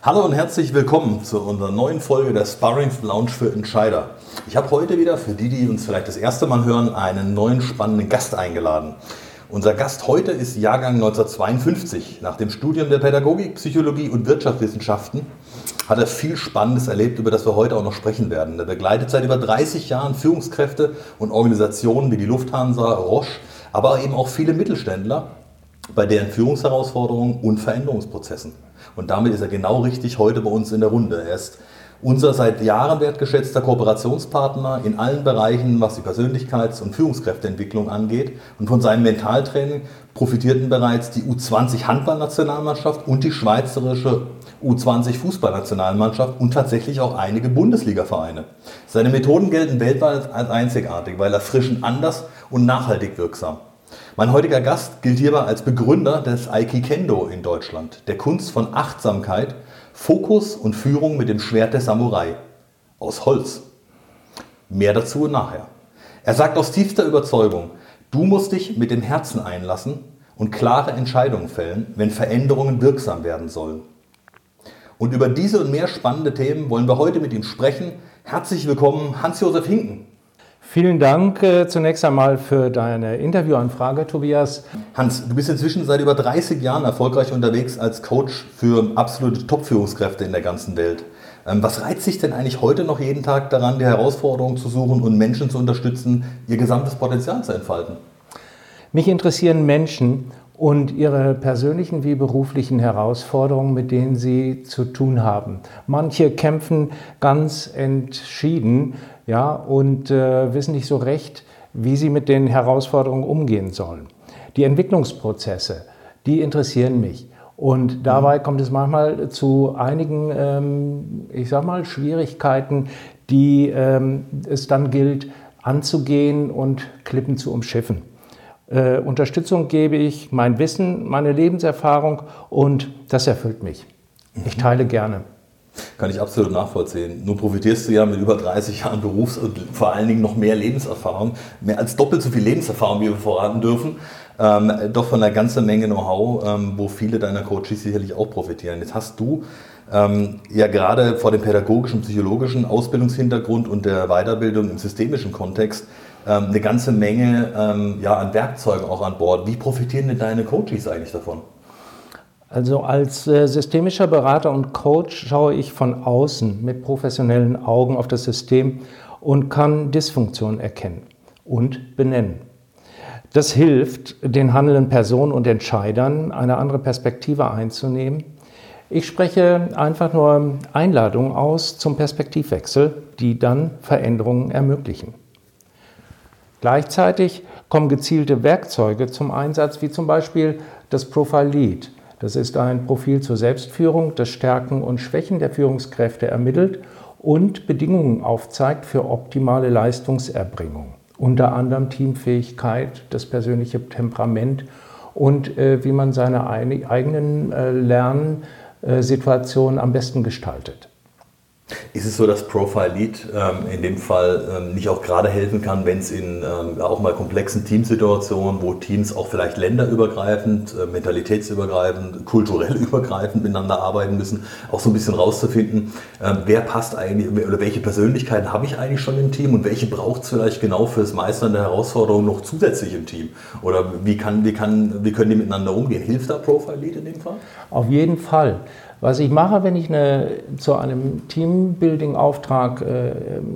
Hallo und herzlich willkommen zu unserer neuen Folge der Sparrings Lounge für Entscheider. Ich habe heute wieder, für die, die uns vielleicht das erste Mal hören, einen neuen spannenden Gast eingeladen. Unser Gast heute ist Jahrgang 1952. Nach dem Studium der Pädagogik, Psychologie und Wirtschaftswissenschaften hat er viel Spannendes erlebt, über das wir heute auch noch sprechen werden. Er begleitet seit über 30 Jahren Führungskräfte und Organisationen wie die Lufthansa, Roche, aber eben auch viele Mittelständler bei deren Führungsherausforderungen und Veränderungsprozessen. Und damit ist er genau richtig heute bei uns in der Runde. Er ist unser seit Jahren wertgeschätzter Kooperationspartner in allen Bereichen, was die Persönlichkeits- und Führungskräfteentwicklung angeht. Und von seinem Mentaltraining profitierten bereits die U20 Handballnationalmannschaft und die schweizerische U20 Fußballnationalmannschaft und tatsächlich auch einige Bundesligavereine. Seine Methoden gelten weltweit als einzigartig, weil er frisch und anders und nachhaltig wirksam. Mein heutiger Gast gilt hierbei als Begründer des Aikikendo in Deutschland, der Kunst von Achtsamkeit, Fokus und Führung mit dem Schwert der Samurai aus Holz. Mehr dazu nachher. Er sagt aus tiefster Überzeugung, du musst dich mit dem Herzen einlassen und klare Entscheidungen fällen, wenn Veränderungen wirksam werden sollen. Und über diese und mehr spannende Themen wollen wir heute mit ihm sprechen. Herzlich willkommen, Hans-Josef Hinken. Vielen Dank äh, zunächst einmal für deine Interviewanfrage, Tobias. Hans, du bist inzwischen seit über 30 Jahren erfolgreich unterwegs als Coach für absolute Top-Führungskräfte in der ganzen Welt. Ähm, was reizt sich denn eigentlich heute noch jeden Tag daran, die Herausforderungen zu suchen und Menschen zu unterstützen, ihr gesamtes Potenzial zu entfalten? Mich interessieren Menschen und ihre persönlichen wie beruflichen Herausforderungen, mit denen sie zu tun haben. Manche kämpfen ganz entschieden ja, und äh, wissen nicht so recht, wie sie mit den Herausforderungen umgehen sollen. Die Entwicklungsprozesse, die interessieren mich. Und dabei mhm. kommt es manchmal zu einigen, ähm, ich sag mal, Schwierigkeiten, die ähm, es dann gilt anzugehen und Klippen zu umschiffen. Äh, Unterstützung gebe ich, mein Wissen, meine Lebenserfahrung und das erfüllt mich. Ich mhm. teile gerne. Kann ich absolut nachvollziehen. Nun profitierst du ja mit über 30 Jahren Berufs- und vor allen Dingen noch mehr Lebenserfahrung, mehr als doppelt so viel Lebenserfahrung, wie wir verraten dürfen, ähm, doch von einer ganzen Menge Know-how, ähm, wo viele deiner Coaches sicherlich auch profitieren. Jetzt hast du ähm, ja gerade vor dem pädagogischen, psychologischen Ausbildungshintergrund und der Weiterbildung im systemischen Kontext ähm, eine ganze Menge ähm, ja, an Werkzeugen auch an Bord. Wie profitieren denn deine Coaches eigentlich davon? Also als äh, systemischer Berater und Coach schaue ich von außen mit professionellen Augen auf das System und kann Dysfunktionen erkennen und benennen. Das hilft, den handelnden Personen und Entscheidern eine andere Perspektive einzunehmen. Ich spreche einfach nur Einladungen aus zum Perspektivwechsel, die dann Veränderungen ermöglichen. Gleichzeitig kommen gezielte Werkzeuge zum Einsatz, wie zum Beispiel das Profile Lead das ist ein Profil zur Selbstführung, das Stärken und Schwächen der Führungskräfte ermittelt und Bedingungen aufzeigt für optimale Leistungserbringung. Unter anderem Teamfähigkeit, das persönliche Temperament und äh, wie man seine eigenen äh, Lernsituationen am besten gestaltet. Ist es so, dass Profile Lead ähm, in dem Fall ähm, nicht auch gerade helfen kann, wenn es in ähm, auch mal komplexen Teamsituationen, wo Teams auch vielleicht länderübergreifend, äh, mentalitätsübergreifend, kulturell übergreifend miteinander arbeiten müssen, auch so ein bisschen rauszufinden, ähm, wer passt eigentlich oder welche Persönlichkeiten habe ich eigentlich schon im Team und welche braucht es vielleicht genau fürs Meistern der Herausforderungen noch zusätzlich im Team? Oder wie, kann, wie, kann, wie können die miteinander umgehen? Hilft da Profile Lead in dem Fall? Auf jeden Fall. Was ich mache, wenn ich eine, zu einem Teambuilding-Auftrag äh,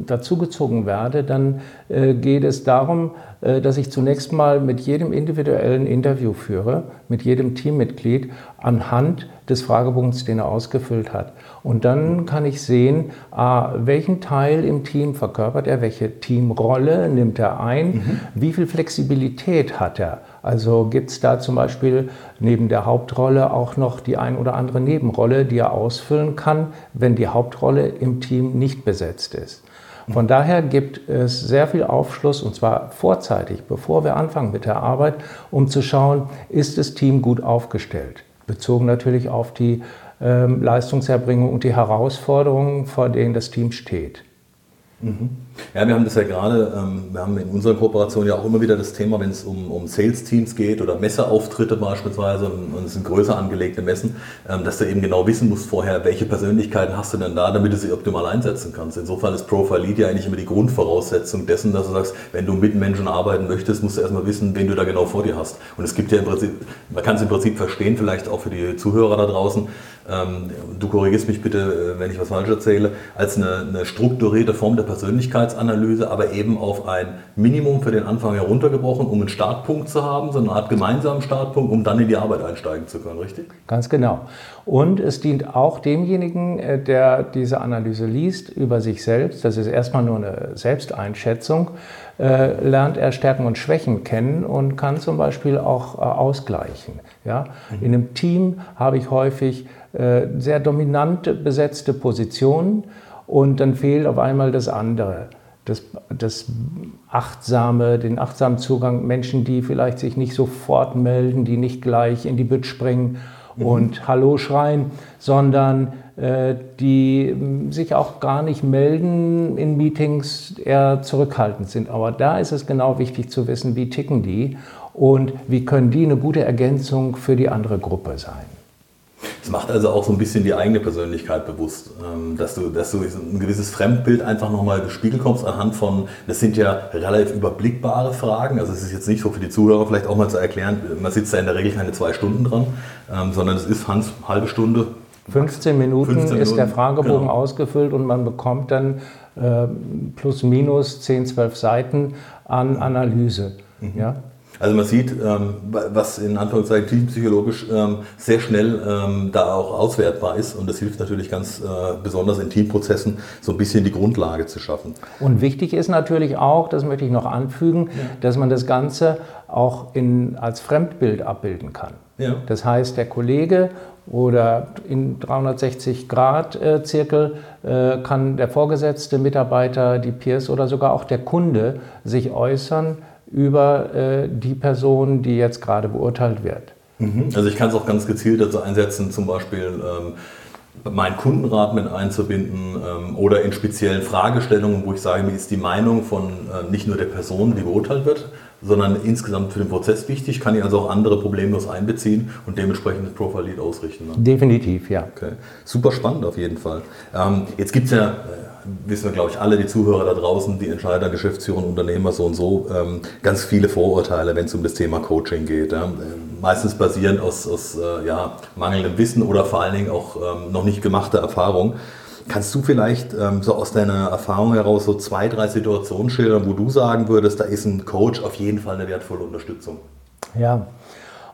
dazugezogen werde, dann äh, geht es darum, dass ich zunächst mal mit jedem individuellen Interview führe, mit jedem Teammitglied anhand des Fragebogens, den er ausgefüllt hat. Und dann kann ich sehen, ah, welchen Teil im Team verkörpert er, welche Teamrolle nimmt er ein, mhm. wie viel Flexibilität hat er. Also gibt es da zum Beispiel neben der Hauptrolle auch noch die ein oder andere Nebenrolle, die er ausfüllen kann, wenn die Hauptrolle im Team nicht besetzt ist. Von daher gibt es sehr viel Aufschluss und zwar vorzeitig, bevor wir anfangen mit der Arbeit, um zu schauen, ist das Team gut aufgestellt. Bezogen natürlich auf die ähm, Leistungserbringung und die Herausforderungen, vor denen das Team steht. Mhm. Ja, wir haben das ja gerade, ähm, wir haben in unserer Kooperation ja auch immer wieder das Thema, wenn es um, um Sales-Teams geht oder Messeauftritte beispielsweise und es sind größer angelegte Messen, ähm, dass du eben genau wissen musst vorher, welche Persönlichkeiten hast du denn da, damit du sie optimal einsetzen kannst. Insofern ist Profile Lead ja eigentlich immer die Grundvoraussetzung dessen, dass du sagst, wenn du mit Menschen arbeiten möchtest, musst du erstmal wissen, wen du da genau vor dir hast. Und es gibt ja im Prinzip, man kann es im Prinzip verstehen, vielleicht auch für die Zuhörer da draußen, du korrigierst mich bitte, äh, wenn ich was falsch erzähle, als eine, eine strukturierte Form der Persönlichkeitsanalyse, aber eben auf ein Minimum für den Anfang heruntergebrochen, um einen Startpunkt zu haben, so eine Art gemeinsamen Startpunkt, um dann in die Arbeit einsteigen zu können, richtig? Ganz genau. Und es dient auch demjenigen, äh, der diese Analyse liest, über sich selbst, das ist erstmal nur eine Selbsteinschätzung, äh, lernt er Stärken und Schwächen kennen und kann zum Beispiel auch ausgleichen. Ja? Mhm. In einem Team habe ich häufig sehr dominant besetzte Positionen und dann fehlt auf einmal das andere. Das, das achtsame, den achtsamen Zugang, Menschen, die vielleicht sich nicht sofort melden, die nicht gleich in die Bütt springen mhm. und Hallo schreien, sondern äh, die sich auch gar nicht melden in Meetings, eher zurückhaltend sind. Aber da ist es genau wichtig zu wissen, wie ticken die und wie können die eine gute Ergänzung für die andere Gruppe sein. Es macht also auch so ein bisschen die eigene Persönlichkeit bewusst, ähm, dass du, dass du ein gewisses Fremdbild einfach nochmal gespiegelt kommst anhand von, das sind ja relativ überblickbare Fragen, also es ist jetzt nicht so für die Zuhörer vielleicht auch mal zu erklären, man sitzt da in der Regel keine zwei Stunden dran, ähm, sondern es ist Hans, halbe Stunde. 15 Minuten 15 ist der Fragebogen genau. ausgefüllt und man bekommt dann äh, plus minus 10, 12 Seiten an Analyse. Mhm. Ja? Also man sieht, ähm, was in Anführungszeichen teampsychologisch ähm, sehr schnell ähm, da auch auswertbar ist und das hilft natürlich ganz äh, besonders in Teamprozessen so ein bisschen die Grundlage zu schaffen. Und wichtig ist natürlich auch, das möchte ich noch anfügen, ja. dass man das Ganze auch in, als Fremdbild abbilden kann. Ja. Das heißt, der Kollege oder in 360-Grad-Zirkel äh, kann der vorgesetzte Mitarbeiter, die Peers oder sogar auch der Kunde sich äußern über äh, die Person, die jetzt gerade beurteilt wird. Mhm. Also ich kann es auch ganz gezielt dazu einsetzen, zum Beispiel ähm, meinen Kundenrat mit einzubinden ähm, oder in speziellen Fragestellungen, wo ich sage, mir ist die Meinung von äh, nicht nur der Person, die beurteilt wird, sondern insgesamt für den Prozess wichtig, kann ich also auch andere problemlos einbeziehen und dementsprechend das Profile Lead ausrichten. Ne? Definitiv, ja. Okay. Super spannend auf jeden Fall. Ähm, jetzt gibt es ja äh, wissen wir, glaube ich, alle die Zuhörer da draußen, die Entscheider, Geschäftsführer, Unternehmer so und so, ähm, ganz viele Vorurteile, wenn es um das Thema Coaching geht. Ja. Meistens basierend aus, aus äh, ja, mangelndem Wissen oder vor allen Dingen auch ähm, noch nicht gemachter Erfahrung. Kannst du vielleicht ähm, so aus deiner Erfahrung heraus so zwei, drei Situationen schildern, wo du sagen würdest, da ist ein Coach auf jeden Fall eine wertvolle Unterstützung? Ja,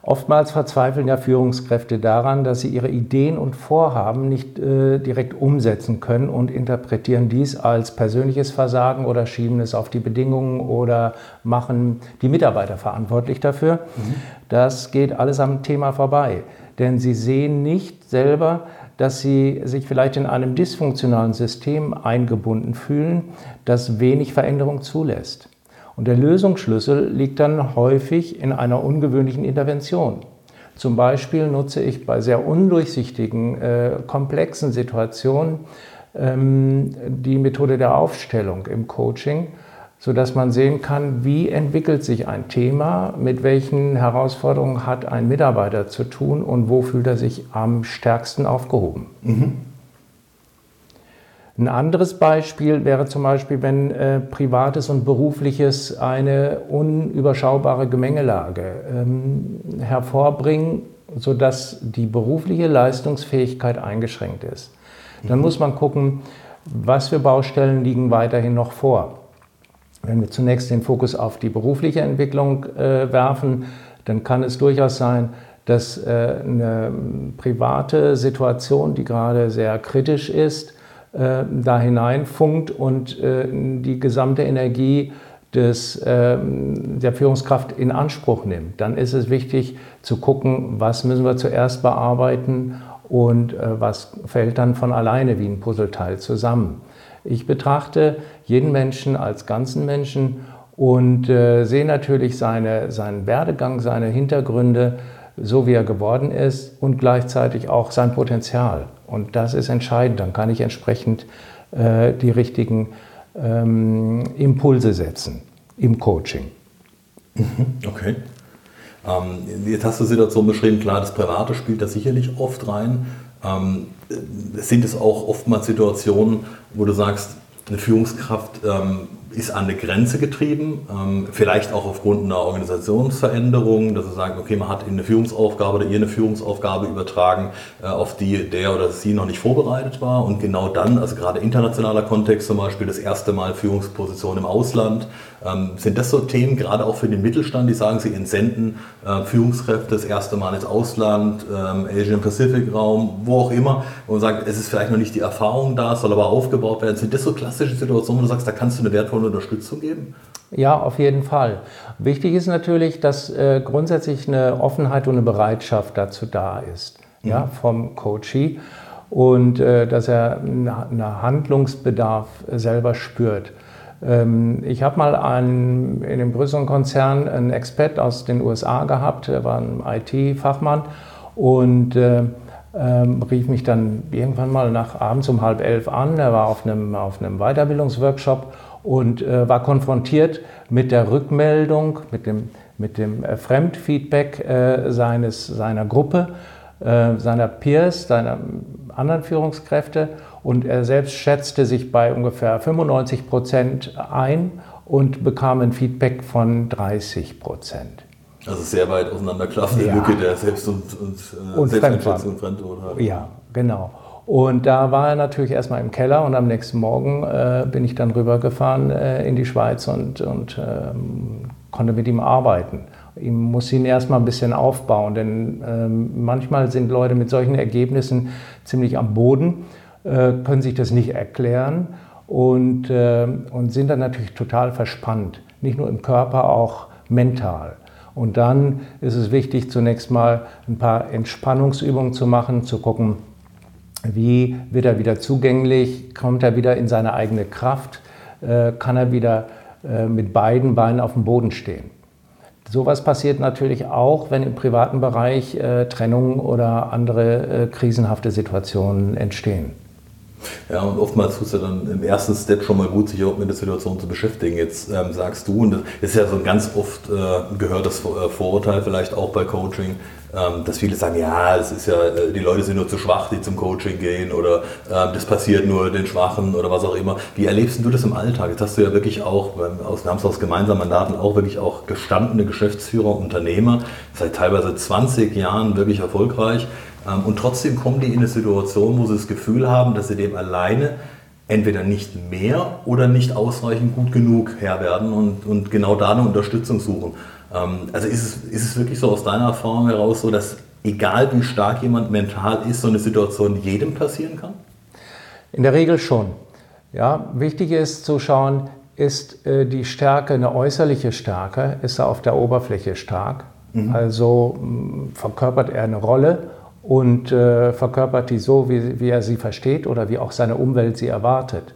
Oftmals verzweifeln ja Führungskräfte daran, dass sie ihre Ideen und Vorhaben nicht äh, direkt umsetzen können und interpretieren dies als persönliches Versagen oder schieben es auf die Bedingungen oder machen die Mitarbeiter verantwortlich dafür. Mhm. Das geht alles am Thema vorbei, denn sie sehen nicht selber, dass sie sich vielleicht in einem dysfunktionalen System eingebunden fühlen, das wenig Veränderung zulässt. Und der Lösungsschlüssel liegt dann häufig in einer ungewöhnlichen Intervention. Zum Beispiel nutze ich bei sehr undurchsichtigen, äh, komplexen Situationen ähm, die Methode der Aufstellung im Coaching, sodass man sehen kann, wie entwickelt sich ein Thema, mit welchen Herausforderungen hat ein Mitarbeiter zu tun und wo fühlt er sich am stärksten aufgehoben. Mhm. Ein anderes Beispiel wäre zum Beispiel, wenn äh, Privates und Berufliches eine unüberschaubare Gemengelage ähm, hervorbringen, sodass die berufliche Leistungsfähigkeit eingeschränkt ist. Dann mhm. muss man gucken, was für Baustellen liegen weiterhin noch vor. Wenn wir zunächst den Fokus auf die berufliche Entwicklung äh, werfen, dann kann es durchaus sein, dass äh, eine private Situation, die gerade sehr kritisch ist, äh, da hineinfunkt und äh, die gesamte Energie des, äh, der Führungskraft in Anspruch nimmt, dann ist es wichtig zu gucken, was müssen wir zuerst bearbeiten und äh, was fällt dann von alleine wie ein Puzzleteil zusammen. Ich betrachte jeden Menschen als ganzen Menschen und äh, sehe natürlich seine, seinen Werdegang, seine Hintergründe, so wie er geworden ist und gleichzeitig auch sein Potenzial. Und das ist entscheidend. Dann kann ich entsprechend äh, die richtigen ähm, Impulse setzen im Coaching. Okay. Ähm, jetzt hast du Situation beschrieben, klar, das Private spielt da sicherlich oft rein. Ähm, sind es auch oftmals Situationen, wo du sagst, eine Führungskraft ähm, ist an eine Grenze getrieben, ähm, vielleicht auch aufgrund einer Organisationsveränderung, dass er sagt, okay, man hat eine Führungsaufgabe oder ihr eine Führungsaufgabe übertragen, äh, auf die der oder sie noch nicht vorbereitet war. Und genau dann, also gerade internationaler Kontext zum Beispiel, das erste Mal Führungsposition im Ausland, ähm, sind das so Themen, gerade auch für den Mittelstand, die sagen, sie entsenden äh, Führungskräfte das erste Mal ins Ausland, ähm, Asian Pacific Raum, wo auch immer, und sagt, es ist vielleicht noch nicht die Erfahrung da, soll aber aufgebaut werden. Sind das so klassische Situationen, wo du sagst, da kannst du eine wertvolle Unterstützung geben? Ja, auf jeden Fall. Wichtig ist natürlich, dass äh, grundsätzlich eine Offenheit und eine Bereitschaft dazu da ist, mhm. ja, vom Coachee und äh, dass er einen Handlungsbedarf selber spürt. Ähm, ich habe mal einen, in einem größeren Konzern einen Expert aus den USA gehabt, der war ein IT-Fachmann und äh, ähm, rief mich dann irgendwann mal nach abends um halb elf an. Er war auf einem, auf einem Weiterbildungsworkshop und äh, war konfrontiert mit der Rückmeldung, mit dem, mit dem äh, Fremdfeedback äh, seines, seiner Gruppe, äh, seiner Peers, seiner anderen Führungskräfte und er selbst schätzte sich bei ungefähr 95 Prozent ein und bekam ein Feedback von 30 Prozent. Also sehr weit auseinanderklaffende ja. Lücke der Selbst- und, und, äh, und Selbsteinschätzung Fremdwort hat. Ja, genau. Und da war er natürlich erstmal im Keller und am nächsten Morgen äh, bin ich dann rübergefahren äh, in die Schweiz und, und ähm, konnte mit ihm arbeiten. Ich muss ihn erstmal ein bisschen aufbauen, denn ähm, manchmal sind Leute mit solchen Ergebnissen ziemlich am Boden können sich das nicht erklären und, äh, und sind dann natürlich total verspannt. Nicht nur im Körper, auch mental. Und dann ist es wichtig, zunächst mal ein paar Entspannungsübungen zu machen, zu gucken, wie wird er wieder zugänglich, kommt er wieder in seine eigene Kraft, äh, kann er wieder mit beiden Beinen auf dem Boden stehen. Sowas passiert natürlich auch, wenn im privaten Bereich Trennungen oder andere krisenhafte Situationen entstehen. Ja, und oftmals tut es ja dann im ersten Step schon mal gut, sich auch mit der Situation zu beschäftigen. Jetzt ähm, sagst du, und das ist ja so ein ganz oft äh, gehörtes äh, Vorurteil vielleicht auch bei Coaching, ähm, dass viele sagen, ja, es ist ja, äh, die Leute sind nur zu schwach, die zum Coaching gehen oder äh, das passiert nur den Schwachen oder was auch immer. Wie erlebst du das im Alltag? Jetzt hast du ja wirklich auch, wir haben es aus gemeinsamen Mandaten auch wirklich auch gestandene Geschäftsführer, Unternehmer, seit teilweise 20 Jahren wirklich erfolgreich. Ähm, und trotzdem kommen die in eine Situation, wo sie das Gefühl haben, dass sie dem alleine entweder nicht mehr oder nicht ausreichend gut genug Herr werden und, und genau da eine Unterstützung suchen. Ähm, also ist es, ist es wirklich so aus deiner Erfahrung heraus so, dass egal wie stark jemand mental ist, so eine Situation jedem passieren kann? In der Regel schon. Ja, wichtig ist zu schauen, ist äh, die Stärke eine äußerliche Stärke, ist er auf der Oberfläche stark, mhm. also verkörpert er eine Rolle und äh, verkörpert die so, wie, wie er sie versteht oder wie auch seine Umwelt sie erwartet?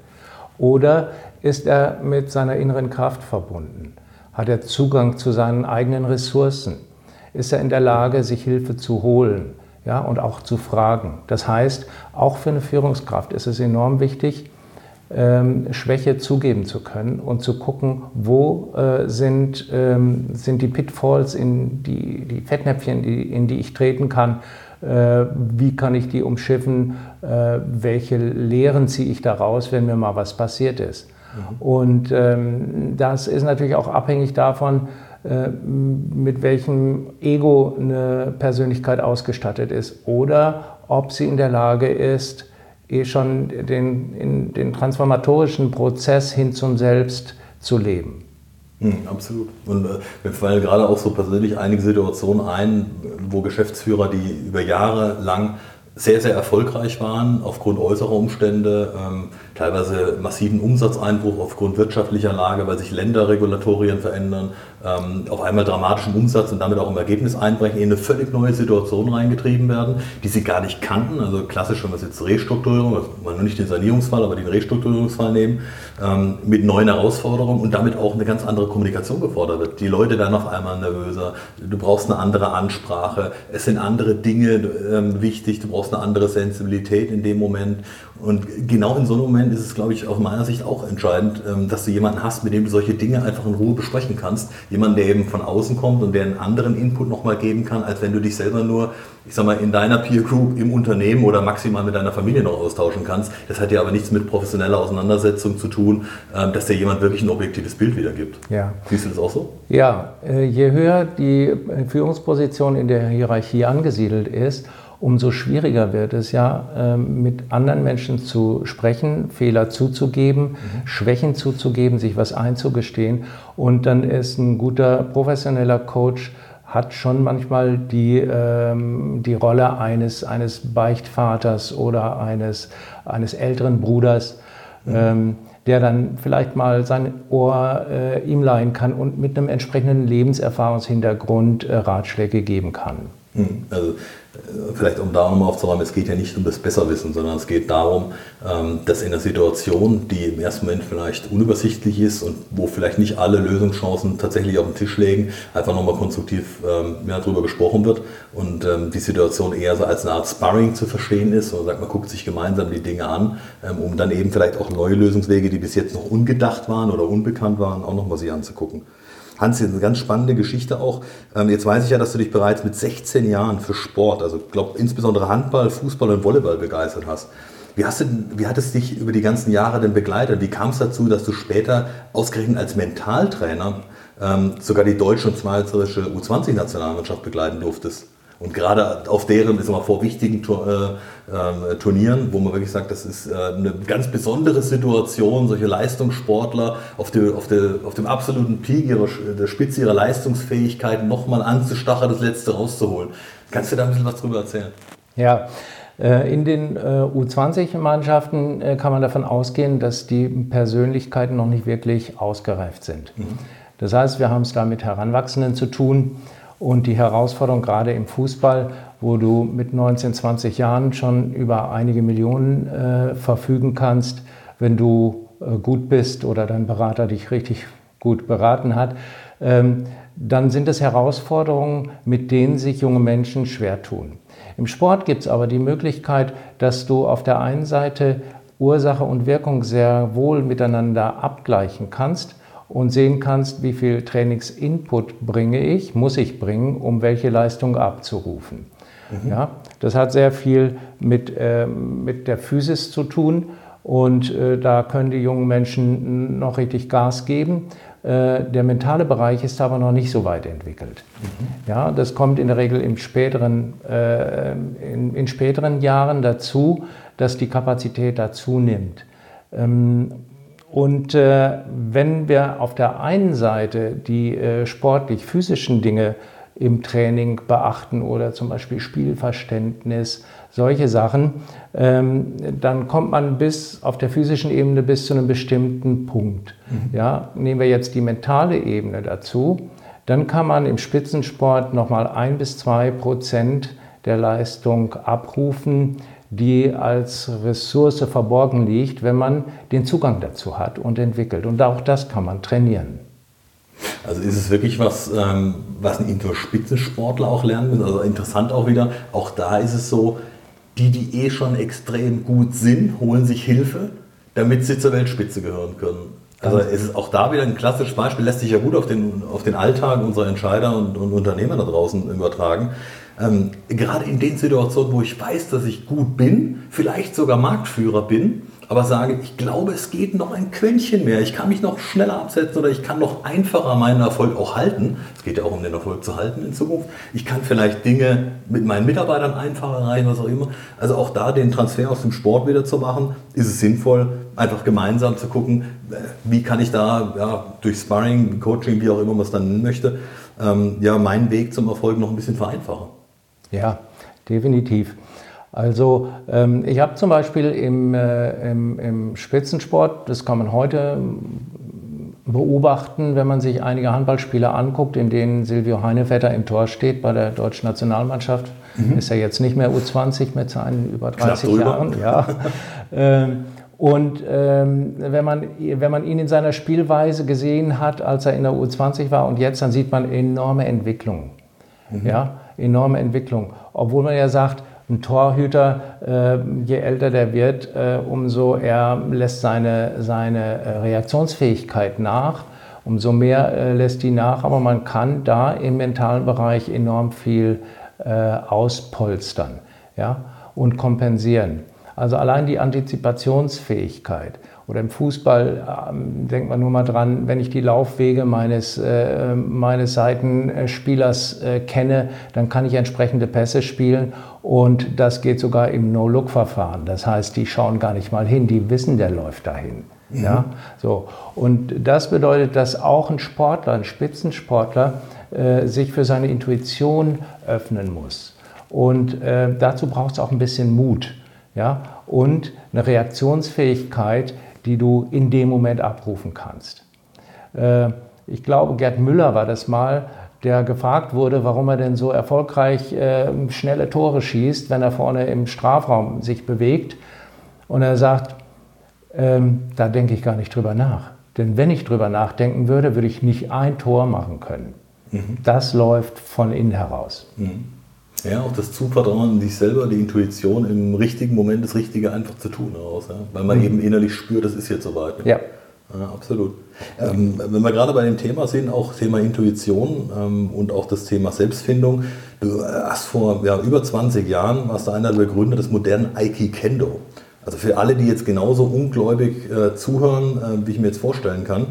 Oder ist er mit seiner inneren Kraft verbunden? Hat er Zugang zu seinen eigenen Ressourcen? Ist er in der Lage, sich Hilfe zu holen ja, und auch zu fragen? Das heißt, auch für eine Führungskraft ist es enorm wichtig, ähm, Schwäche zugeben zu können und zu gucken, wo äh, sind, ähm, sind die Pitfalls, in die, die Fettnäpfchen, die, in die ich treten kann, wie kann ich die umschiffen, äh, welche Lehren ziehe ich daraus, wenn mir mal was passiert ist. Mhm. Und ähm, das ist natürlich auch abhängig davon, äh, mit welchem Ego eine Persönlichkeit ausgestattet ist oder ob sie in der Lage ist, eh schon den, in, den transformatorischen Prozess hin zum Selbst zu leben. Hm, absolut. Und äh, mir fallen gerade auch so persönlich einige Situationen ein, wo Geschäftsführer, die über Jahre lang sehr, sehr erfolgreich waren, aufgrund äußerer Umstände, ähm, teilweise massiven Umsatzeinbruch aufgrund wirtschaftlicher Lage, weil sich Länderregulatorien verändern, ähm, auf einmal dramatischen Umsatz und damit auch im Ergebnis einbrechen, in eine völlig neue Situation reingetrieben werden, die sie gar nicht kannten. Also klassisch, wenn wir jetzt Restrukturierung, also man nicht den Sanierungsfall, aber den Restrukturierungsfall nehmen, ähm, mit neuen Herausforderungen und damit auch eine ganz andere Kommunikation gefordert wird. Die Leute werden auf einmal nervöser, du brauchst eine andere Ansprache, es sind andere Dinge ähm, wichtig, du brauchst eine andere Sensibilität in dem Moment. Und genau in so einem Moment ist es, glaube ich, aus meiner Sicht auch entscheidend, ähm, dass du jemanden hast, mit dem du solche Dinge einfach in Ruhe besprechen kannst. Jemand, der eben von außen kommt und der einen anderen Input nochmal geben kann, als wenn du dich selber nur, ich sag mal, in deiner Peer Group im Unternehmen oder maximal mit deiner Familie noch austauschen kannst. Das hat ja aber nichts mit professioneller Auseinandersetzung zu tun, ähm, dass dir jemand wirklich ein objektives Bild wiedergibt. Ja. Siehst du das auch so? Ja, äh, je höher die äh, Führungsposition in der Hierarchie angesiedelt ist, umso schwieriger wird es ja, ähm, mit anderen Menschen zu sprechen, Fehler zuzugeben, mhm. Schwächen zuzugeben, sich was einzugestehen. Und dann ist ein guter professioneller Coach, hat schon manchmal die, ähm, die Rolle eines, eines Beichtvaters oder eines, eines älteren Bruders. Mhm. Ähm, der dann vielleicht mal sein Ohr äh, ihm leihen kann und mit einem entsprechenden Lebenserfahrungshintergrund äh, Ratschläge geben kann. Mhm. Also vielleicht um da nochmal aufzuräumen, es geht ja nicht um das Besserwissen, sondern es geht darum, ähm, dass in einer Situation, die im ersten Moment vielleicht unübersichtlich ist und wo vielleicht nicht alle Lösungschancen tatsächlich auf den Tisch legen, einfach nochmal konstruktiv ähm, ja, darüber gesprochen wird und ähm, die Situation eher so als eine Art Sparring zu verstehen ist. Und sagt, man guckt sich gemeinsam die Dinge an, um dann eben vielleicht auch neue Lösungswege, die bis jetzt noch ungedacht waren oder unbekannt waren, auch nochmal sich anzugucken. Hans, hier eine ganz spannende Geschichte auch. Ähm, jetzt weiß ich ja, dass du dich bereits mit 16 Jahren für Sport, also glaube insbesondere Handball, Fußball und Volleyball begeistert hast. Wie, hast du, wie hat es dich über die ganzen Jahre denn begleitet? Wie kam es dazu, dass du später ausgerechnet als Mentaltrainer ähm, sogar die deutsche und schweizerische U20-Nationalmannschaft begleiten durftest? Und gerade auf deren, ist mal vor wichtigen äh, äh, Turnieren, wo man wirklich sagt, das ist äh, eine ganz besondere Situation, solche Leistungssportler auf, die, auf, die, auf dem absoluten Peak ihrer, der Spitze ihrer Leistungsfähigkeit nochmal anzustacheln, das Letzte rauszuholen. Kannst du da ein bisschen was drüber erzählen? Ja, in den U20-Mannschaften kann man davon ausgehen, dass die Persönlichkeiten noch nicht wirklich ausgereift sind. Mhm. Das heißt, wir haben es da mit Heranwachsenden zu tun, und die Herausforderung gerade im Fußball, wo du mit 19, 20 Jahren schon über einige Millionen äh, verfügen kannst, wenn du äh, gut bist oder dein Berater dich richtig gut beraten hat, ähm, dann sind es Herausforderungen, mit denen sich junge Menschen schwer tun. Im Sport gibt es aber die Möglichkeit, dass du auf der einen Seite Ursache und Wirkung sehr wohl miteinander abgleichen kannst und sehen kannst, wie viel Trainingsinput bringe ich, muss ich bringen, um welche Leistung abzurufen. Mhm. Ja, das hat sehr viel mit, äh, mit der Physis zu tun und äh, da können die jungen Menschen noch richtig Gas geben. Äh, der mentale Bereich ist aber noch nicht so weit entwickelt. Mhm. Ja, das kommt in der Regel im späteren, äh, in, in, späteren Jahren dazu, dass die Kapazität dazu nimmt. Ähm, und äh, wenn wir auf der einen Seite die äh, sportlich-physischen Dinge im Training beachten oder zum Beispiel Spielverständnis, solche Sachen, ähm, dann kommt man bis auf der physischen Ebene bis zu einem bestimmten Punkt. Mhm. Ja, nehmen wir jetzt die mentale Ebene dazu, dann kann man im Spitzensport nochmal ein bis zwei Prozent der Leistung abrufen, die als Ressource verborgen liegt, wenn man den Zugang dazu hat und entwickelt. Und auch das kann man trainieren. Also ist es wirklich was, ähm, was ein Spitzensportler auch lernen muss? Also interessant auch wieder, auch da ist es so, die, die eh schon extrem gut sind, holen sich Hilfe, damit sie zur Weltspitze gehören können. Also es ist auch da wieder ein klassisches Beispiel, lässt sich ja gut auf den, auf den Alltag unserer Entscheider und, und Unternehmer da draußen übertragen. Ähm, gerade in den Situationen, wo ich weiß, dass ich gut bin, vielleicht sogar Marktführer bin, aber sage, ich glaube, es geht noch ein Quäntchen mehr. Ich kann mich noch schneller absetzen oder ich kann noch einfacher meinen Erfolg auch halten. Es geht ja auch um den Erfolg zu halten in Zukunft. Ich kann vielleicht Dinge mit meinen Mitarbeitern einfacher erreichen, was auch immer. Also auch da den Transfer aus dem Sport wieder zu machen, ist es sinnvoll, einfach gemeinsam zu gucken, äh, wie kann ich da ja, durch Sparring, Coaching, wie auch immer man es dann nennen möchte, ähm, ja, meinen Weg zum Erfolg noch ein bisschen vereinfachen. Ja, definitiv. Also ähm, ich habe zum Beispiel im, äh, im, im, Spitzensport, das kann man heute beobachten, wenn man sich einige Handballspiele anguckt, in denen Silvio Heinevetter im Tor steht bei der deutschen Nationalmannschaft. Mhm. Ist er jetzt nicht mehr U20 mit seinen über 30 Jahren. Ja. ähm, und ähm, wenn, man, wenn man ihn in seiner Spielweise gesehen hat, als er in der U20 war und jetzt, dann sieht man enorme Entwicklung. Mhm. Ja, enorme Entwicklung. Obwohl man ja sagt, ein Torhüter, äh, je älter der wird, äh, umso er lässt seine, seine äh, Reaktionsfähigkeit nach, umso mehr äh, lässt die nach. Aber man kann da im mentalen Bereich enorm viel äh, auspolstern ja, und kompensieren. Also allein die Antizipationsfähigkeit oder im Fußball ähm, denkt man nur mal dran, wenn ich die Laufwege meines, äh, meines Seitenspielers äh, kenne, dann kann ich entsprechende Pässe spielen und das geht sogar im No-Look-Verfahren. Das heißt, die schauen gar nicht mal hin, die wissen, der läuft dahin. Mhm. Ja? So. Und das bedeutet, dass auch ein Sportler, ein Spitzensportler, äh, sich für seine Intuition öffnen muss. Und äh, dazu braucht es auch ein bisschen Mut ja? und eine Reaktionsfähigkeit, die du in dem Moment abrufen kannst. Äh, ich glaube, Gerd Müller war das mal, der gefragt wurde, warum er denn so erfolgreich äh, schnelle Tore schießt, wenn er vorne im Strafraum sich bewegt. Und er sagt, ähm, da denke ich gar nicht drüber nach. Denn wenn ich drüber nachdenken würde, würde ich nicht ein Tor machen können. Mhm. Das läuft von innen heraus. Mhm. Ja, auch das Zuvertrauen in sich selber, die Intuition im richtigen Moment das Richtige einfach zu tun heraus. Ja? Weil man mhm. eben innerlich spürt, das ist jetzt soweit. Ja. ja absolut. Ähm, wenn wir gerade bei dem Thema sind, auch Thema Intuition ähm, und auch das Thema Selbstfindung. Du hast vor ja, über 20 Jahren, warst du einer der Begründer des modernen Aiki-Kendo. Also für alle, die jetzt genauso ungläubig äh, zuhören, äh, wie ich mir jetzt vorstellen kann,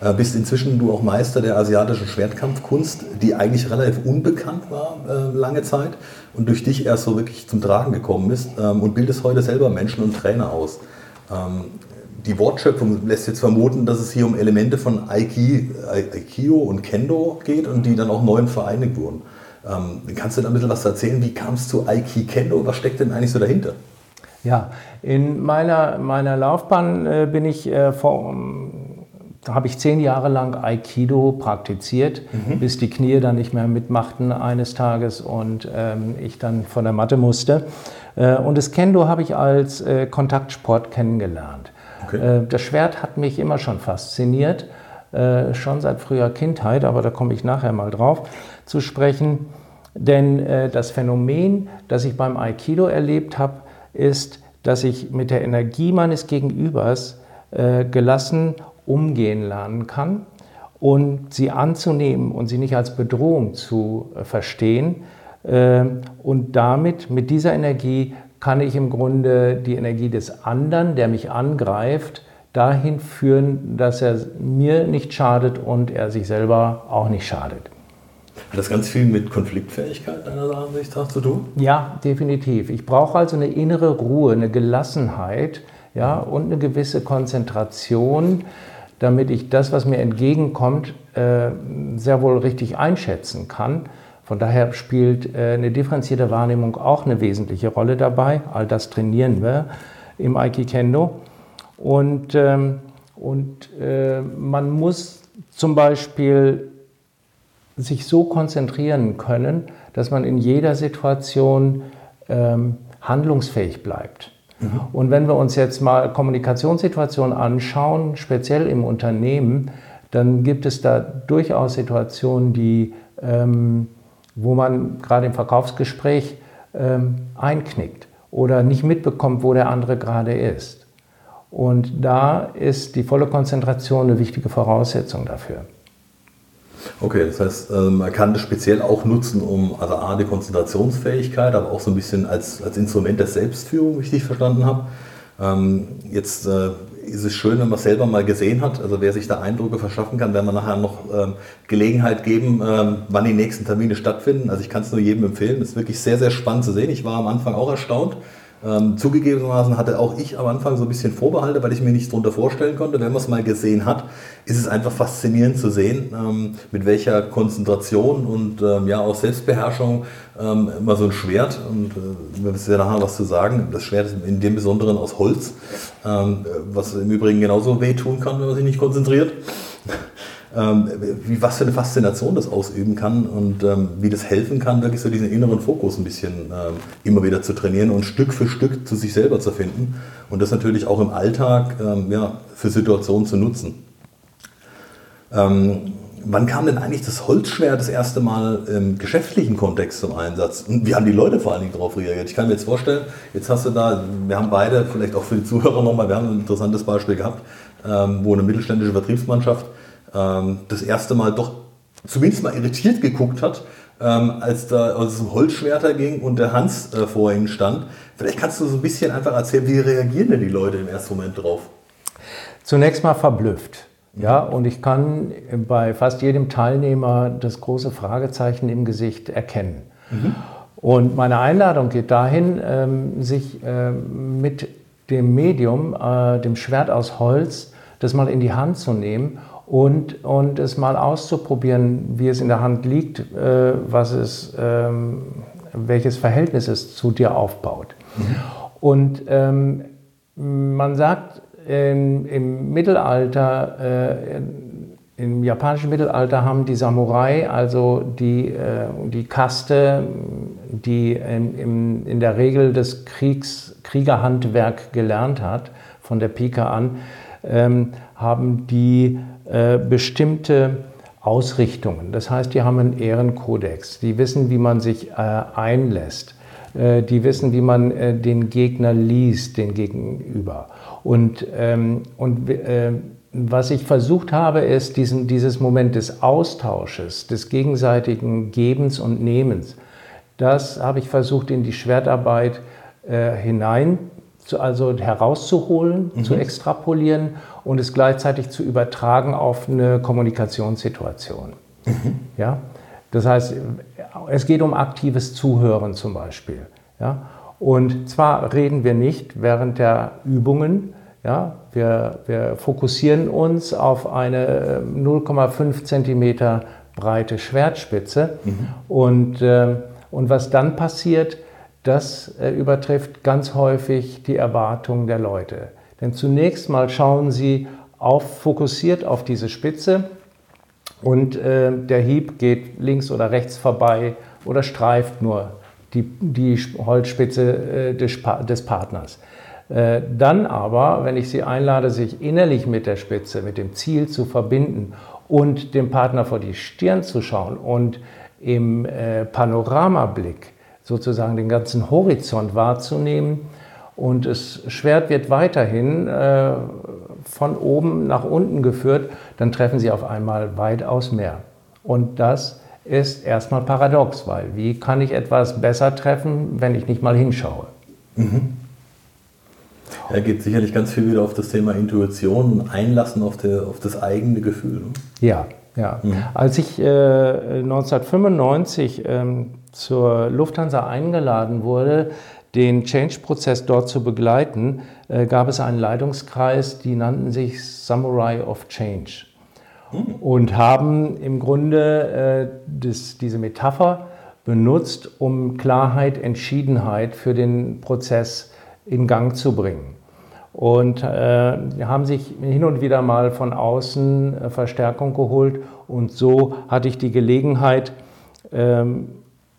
äh, bist inzwischen du auch Meister der asiatischen Schwertkampfkunst, die eigentlich relativ unbekannt war äh, lange Zeit und durch dich erst so wirklich zum Tragen gekommen ist ähm, und bildest heute selber Menschen und Trainer aus. Ähm, die Wortschöpfung lässt jetzt vermuten, dass es hier um Elemente von Aiki, Aikio und Kendo geht und die dann auch neu vereinigt wurden. Ähm, kannst du da ein bisschen was erzählen? Wie kam es zu Aiki Kendo? Was steckt denn eigentlich so dahinter? Ja, in meiner, meiner Laufbahn äh, bin ich äh, vor da habe ich zehn Jahre lang Aikido praktiziert, mhm. bis die Knie dann nicht mehr mitmachten eines Tages und ähm, ich dann von der Matte musste. Äh, und das Kendo habe ich als äh, Kontaktsport kennengelernt. Okay. Äh, das Schwert hat mich immer schon fasziniert, äh, schon seit früher Kindheit, aber da komme ich nachher mal drauf zu sprechen. Denn äh, das Phänomen, das ich beim Aikido erlebt habe, ist, dass ich mit der Energie meines Gegenübers äh, gelassen umgehen lernen kann und sie anzunehmen und sie nicht als Bedrohung zu äh, verstehen. Ähm, und damit, mit dieser Energie, kann ich im Grunde die Energie des anderen, der mich angreift, dahin führen, dass er mir nicht schadet und er sich selber auch nicht schadet. Hat das ganz viel mit Konfliktfähigkeit deiner Ansicht nach zu tun? Ja, definitiv. Ich brauche also eine innere Ruhe, eine Gelassenheit ja, und eine gewisse Konzentration damit ich das, was mir entgegenkommt, äh, sehr wohl richtig einschätzen kann. Von daher spielt äh, eine differenzierte Wahrnehmung auch eine wesentliche Rolle dabei. All das trainieren wir im Aikikendo. Und, ähm, und äh, man muss zum Beispiel sich so konzentrieren können, dass man in jeder Situation ähm, handlungsfähig bleibt. Mhm. Und wenn wir uns jetzt mal Kommunikationssituationen anschauen, speziell im Unternehmen, dann gibt es da durchaus Situationen, die, ähm, wo man gerade im Verkaufsgespräch ähm, einknickt oder nicht mitbekommt, wo der andere gerade ist. Und da ist die volle Konzentration eine wichtige Voraussetzung dafür. Okay, das heißt, ähm, man kann das speziell auch nutzen, um also A, die Konzentrationsfähigkeit, aber auch so ein bisschen als, als Instrument der Selbstführung, wie ich dich verstanden habe. Ähm, jetzt äh, ist es schön, wenn man selber mal gesehen hat. Also wer sich da Eindrücke verschaffen kann, werden wir nachher noch ähm, Gelegenheit geben, wann die nächsten Termine stattfinden. Also ich kann es nur jedem empfehlen. Es ist wirklich sehr, sehr spannend zu sehen. Ich war am Anfang auch erstaunt, Ähm, zugegebenermaßen hatte auch ich am Anfang so ein bisschen Vorbehalte, weil ich mir nichts darunter vorstellen konnte. Wenn man es mal gesehen hat, ist es einfach faszinierend zu sehen, ähm, mit welcher Konzentration und ähm, ja auch Selbstbeherrschung ähm, immer so ein Schwert, und äh, wir wissen ja nachher was zu sagen, das Schwert ist in dem Besonderen aus Holz, ähm, was im Übrigen genauso wehtun kann, wenn man sich nicht konzentriert ähm, wie, was für eine Faszination das ausüben kann und ähm, wie das helfen kann, wirklich so diesen inneren Fokus ein bisschen ähm, immer wieder zu trainieren und Stück für Stück zu sich selber zu finden und das natürlich auch im Alltag ähm, ja, für Situationen zu nutzen. Ähm, wann kam denn eigentlich das Holzschwert das erste Mal im geschäftlichen Kontext zum Einsatz? Und wie haben die Leute vor allen Dingen darauf reagiert? Ich kann mir jetzt vorstellen, jetzt hast du da, wir haben beide, vielleicht auch für die Zuhörer nochmal, wir haben ein interessantes Beispiel gehabt, ähm, wo eine mittelständische Vertriebsmannschaft ähm, das erste Mal doch zumindest mal irritiert geguckt hat, ähm, als da als es um Holzschwerter ging und der Hans äh, vor ihnen stand. Vielleicht kannst du so ein bisschen einfach erzählen, wie reagieren denn die Leute im ersten Moment drauf? Zunächst mal verblüfft. Ja, und ich kann bei fast jedem Teilnehmer das große Fragezeichen im Gesicht erkennen. Mhm. Und meine Einladung geht dahin, ähm, sich ähm, mit dem Medium, äh, dem Schwert aus Holz, das mal in die Hand zu nehmen und, und es mal auszuprobieren, wie es in der Hand liegt, äh, was es, ähm, welches Verhältnis es zu dir aufbaut. Mhm. Und ähm, man sagt im, im Mittelalter, äh, im japanischen Mittelalter haben die Samurai, also die, äh, die Kaste, die in, in, in der Regel das Kriegs, Kriegerhandwerk gelernt hat, von der Pika an, ähm, haben die äh, bestimmte Ausrichtungen. Das heißt, die haben einen Ehrenkodex. Die wissen, wie man sich äh, einlässt. Äh, die wissen, wie man äh, den Gegner liest, den Gegenüber. Und, ähm, und äh, was ich versucht habe, ist diesen, dieses Moment des Austausches, des gegenseitigen Gebens und Nehmens. Das habe ich versucht in die Schwertarbeit hinein zu, also herauszuholen, mhm. zu extrapolieren und es gleichzeitig zu übertragen auf eine Kommunikationssituation. Mhm. Ja? Das heißt, es geht um aktives Zuhören zum Beispiel. Ja? Und zwar reden wir nicht während der Übungen, ja? wir, wir fokussieren uns auf eine 0,5 ähm, cm breite Schwertspitze mhm. und, äh, und was dann passiert, das äh, übertrifft ganz häufig die Erwartungen der Leute. Denn zunächst mal schauen sie auf, fokussiert auf diese Spitze und äh, der Hieb geht links oder rechts vorbei oder streift nur die, die Holzspitze äh, des, des, Partners. Äh, dann aber, wenn ich sie einlade, sich innerlich mit der Spitze, mit dem Ziel zu verbinden und dem Partner vor die Stirn zu schauen und im äh, Panoramablick sozusagen den ganzen Horizont wahrzunehmen. Und das Schwert wird weiterhin äh, von oben nach unten geführt, dann treffen sie auf einmal weitaus mehr. Und das ist erstmal paradox, weil wie kann ich etwas besser treffen, wenn ich nicht mal hinschaue? Mhm. Ja, geht sicherlich ganz viel wieder auf das Thema Intuition und Einlassen auf, der, auf das eigene Gefühl. Ne? Ja, ja. Mhm. Als ich äh, 1995 ähm, zur Lufthansa eingeladen wurde, den Change-Prozess dort zu begleiten, äh, gab es einen Leitungskreis, die nannten sich Samurai of Change hm. und haben im Grunde äh, das, diese Metapher benutzt, um Klarheit, Entschiedenheit für den Prozess in Gang zu bringen. Und äh, haben sich hin und wieder mal von außen äh, Verstärkung geholt. Und so hatte ich die Gelegenheit, ähm,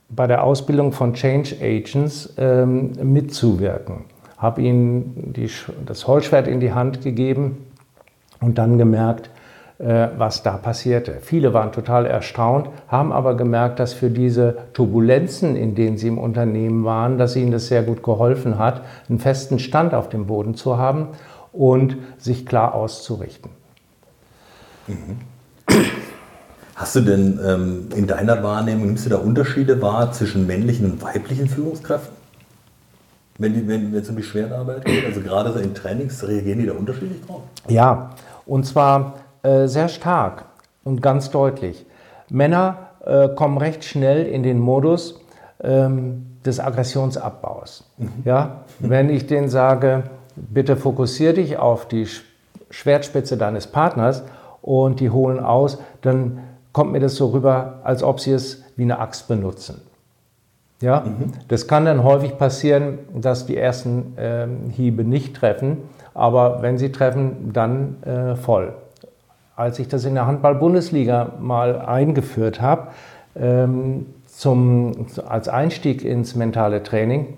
bei der Ausbildung von Change Agents ähm, mitzuwirken. Habe ihnen die, das Holzschwert in die Hand gegeben und dann gemerkt, äh, was da passierte. Viele waren total erstaunt, haben aber gemerkt, dass für diese Turbulenzen, in denen sie im Unternehmen waren, dass ihnen das sehr gut geholfen hat, einen festen Stand auf dem Boden zu haben und sich klar auszurichten. Mhm. Hast du denn ähm, in deiner Wahrnehmung, nimmst du da Unterschiede wahr zwischen männlichen und weiblichen Führungskräften? Wenn, die, wenn es um die Schwertarbeit geht, also gerade so in Trainings, reagieren die da unterschiedlich drauf? Ja, und zwar äh, sehr stark und ganz deutlich. Männer äh, kommen recht schnell in den Modus, ähm, des Aggressionsabbaus. Mhm. Ja? Wenn ich denen sage, bitte fokussiere dich auf die Schwertspitze deines Partners und die holen aus, dann kommt mir das so rüber, als ob sie es wie eine Axt benutzen. Ja, mhm. das kann dann häufig passieren, dass die ersten äh, Hiebe nicht treffen, aber wenn sie treffen, dann äh, voll. Als ich das in der Handball-Bundesliga mal eingeführt habe, ähm, als Einstieg ins mentale Training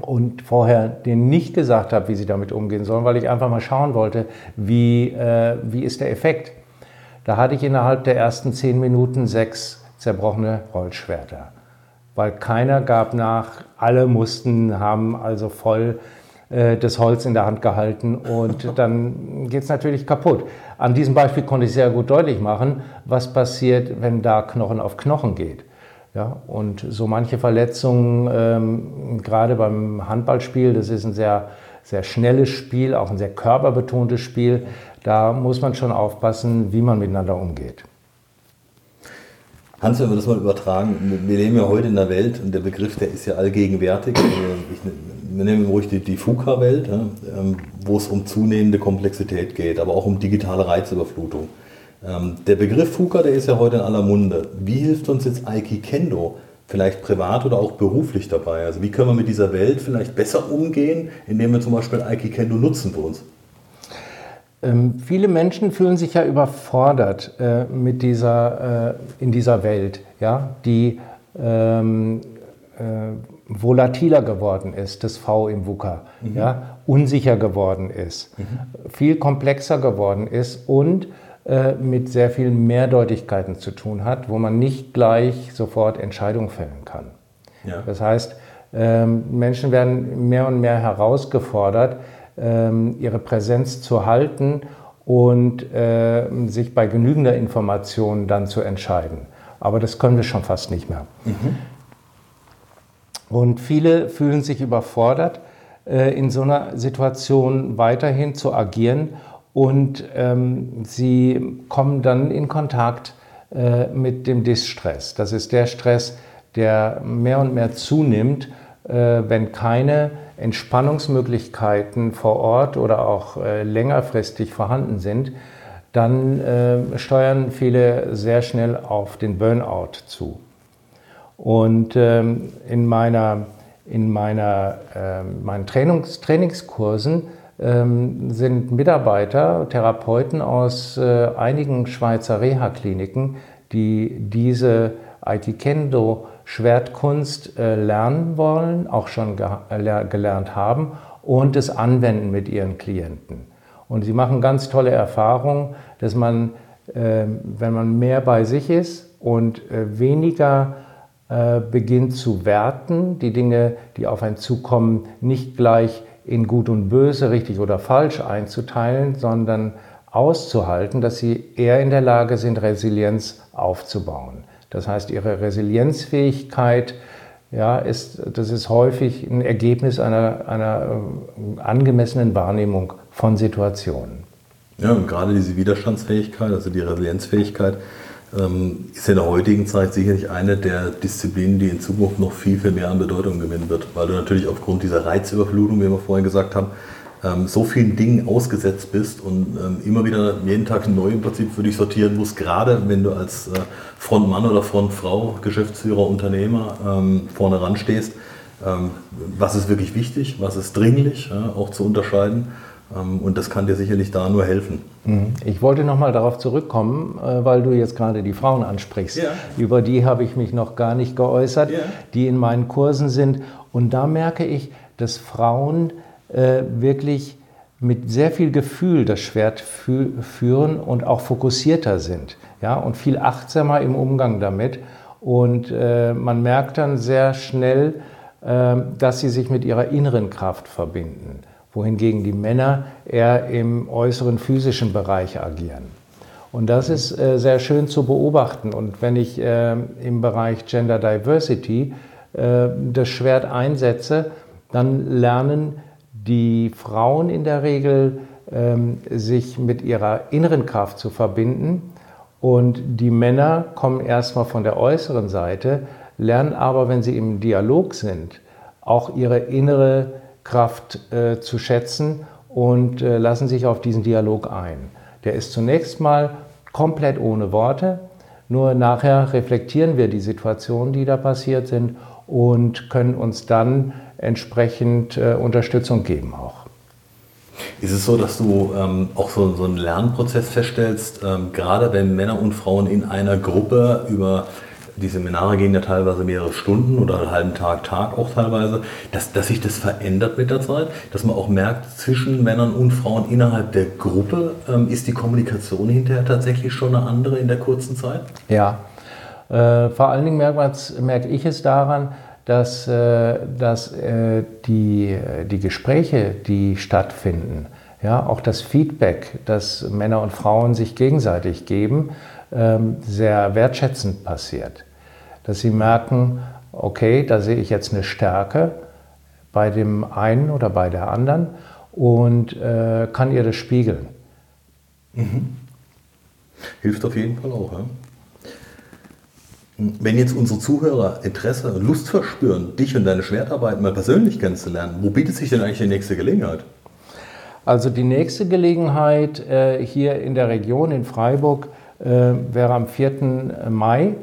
und vorher denen nicht gesagt habe, wie sie damit umgehen sollen, weil ich einfach mal schauen wollte, wie, äh, wie ist der Effekt. Da hatte ich innerhalb der ersten zehn Minuten sechs zerbrochene Holzschwerter, weil keiner gab nach, alle mussten, haben also voll äh, das Holz in der Hand gehalten und dann geht es natürlich kaputt. An diesem Beispiel konnte ich sehr gut deutlich machen, was passiert, wenn da Knochen auf Knochen geht. Ja, und so manche Verletzungen, ähm, gerade beim Handballspiel, das ist ein sehr, sehr schnelles Spiel, auch ein sehr körperbetontes Spiel, da muss man schon aufpassen, wie man miteinander umgeht. Hans, wenn wir das mal übertragen, wir leben ja heute in der Welt und der Begriff, der ist ja allgegenwärtig. Also ich, wir nehmen ruhig die, die FUKA-Welt, ähm, wo es um zunehmende Komplexität geht, aber auch um digitale Reizüberflutung. Ähm, der Begriff FUKA, der ist ja heute in aller Munde. Wie hilft uns jetzt Aikikendo, vielleicht privat oder auch beruflich dabei? Also wie können wir mit dieser Welt vielleicht besser umgehen, indem wir zum Beispiel Aikikendo nutzen für uns? Ähm, viele Menschen fühlen sich ja überfordert äh, mit dieser, äh, in dieser Welt, ja, die ähm, äh, volatiler geworden ist, das V im VUCA, mhm. ja, unsicher geworden ist, mhm. viel komplexer geworden ist und äh, mit sehr vielen Mehrdeutigkeiten zu tun hat, wo man nicht gleich sofort Entscheidungen fällen kann. Ja. Das heißt, ähm, Menschen werden mehr und mehr herausgefordert, ihre Präsenz zu halten und äh, sich bei genügender Information dann zu entscheiden. Aber das können wir schon fast nicht mehr. Mhm. Und viele fühlen sich überfordert, äh, in so einer Situation weiterhin zu agieren und ähm, sie kommen dann in Kontakt äh, mit dem Distress. Das ist der Stress, der mehr und mehr zunimmt, äh, wenn keine Entspannungsmöglichkeiten vor Ort oder auch äh, längerfristig vorhanden sind, dann äh, steuern viele sehr schnell auf den Burnout zu. Und ähm, in, meiner, in meiner, äh, meinen Trainings, Trainingskursen ähm, sind Mitarbeiter, Therapeuten aus äh, einigen Schweizer Reha-Kliniken, die diese Aikido Schwertkunst äh, lernen wollen, auch schon äh, gelernt haben und es anwenden mit ihren Klienten. Und sie machen ganz tolle Erfahrungen, dass man, ähm, wenn man mehr bei sich ist und weniger beginnt zu werten, die Dinge, die auf einen zukommen, nicht gleich in Gut und Böse, richtig oder falsch einzuteilen, sondern auszuhalten, dass sie eher in der Lage sind, Resilienz aufzubauen. Das heißt, ihre Resilienzfähigkeit ja, ist, das ist häufig ein Ergebnis einer, einer äh, angemessenen Wahrnehmung von Situationen. Ja, und gerade diese Widerstandsfähigkeit, also die Resilienzfähigkeit, ähm, ist in der heutigen Zeit sicherlich eine der Disziplinen, die in Zukunft noch viel, viel mehr an Bedeutung gewinnen wird, weil du natürlich aufgrund dieser Reizüberflutung, wie wir vorhin gesagt haben, ähm, so vielen Dingen ausgesetzt bist und ähm, immer wieder jeden Tag neu im Prinzip für dich sortieren musst, gerade wenn du als äh, Frontmann oder Frontfrau, Geschäftsführer, Unternehmer vorne ran stehst, was ist wirklich wichtig, was ist dringlich, auch zu unterscheiden ähm, und das kann dir sicherlich da nur helfen. Mhm. Ich wollte nochmal darauf zurückkommen, äh, weil du jetzt gerade die Frauen ansprichst. Ja. Über die habe ich mich noch gar nicht geäußert, ja. die in meinen Kursen sind. Und da merke ich, dass Frauen wirklich mit sehr viel Gefühl das Schwert führen und auch fokussierter sind ja, und viel achtsamer im Umgang damit. Und äh, man merkt dann sehr schnell, äh, dass sie sich mit ihrer inneren Kraft verbinden wohingegen die Männer eher im äußeren physischen Bereich agieren. Und das ist äh, sehr schön zu beobachten. Und wenn ich äh, im Bereich Gender Diversity äh, das Schwert einsetze, dann lernen die Frauen in der Regel, ähm, sich mit ihrer inneren Kraft zu verbinden. Und die Männer kommen erstmal von der äußeren Seite lernen aber, wenn sie im Dialog sind, auch ihre innere Kraft äh, zu schätzen und äh, lassen sich auf diesen Dialog ein. Der ist zunächst mal komplett ohne Worte, nur nachher reflektieren wir die Situationen, die da passiert sind und können uns dann entsprechend äh, Unterstützung geben auch. Ist es so, dass du ähm, auch so, so einen Lernprozess feststellst, ähm, gerade wenn Männer und Frauen in einer Gruppe über die Seminare gehen ja teilweise mehrere Stunden oder einen halben Tag, Tag auch teilweise, dass, dass sich das verändert mit der Zeit, dass man auch merkt, zwischen Männern und Frauen innerhalb der Gruppe ähm, ist die Kommunikation hinterher tatsächlich schon eine andere in der kurzen Zeit? Ja, äh, vor allen Dingen merke ich es daran, dass, äh, dass äh, die, die Gespräche, die stattfinden, ja, auch das Feedback, das Männer und Frauen sich gegenseitig geben, ähm, sehr wertschätzend passiert. Dass sie merken, okay, da sehe ich jetzt eine Stärke bei dem einen oder bei der anderen und äh, kann ihr das spiegeln. Mhm. Hilft auf jeden Fall auch. Ja? Wenn jetzt unsere Zuhörer Interesse und Lust verspüren, dich und deine Schwertarbeit mal persönlich kennenzulernen, wo bietet sich denn eigentlich die nächste Gelegenheit? Also die nächste Gelegenheit äh, hier in der Region in Freiburg äh, wäre am 4. Mai,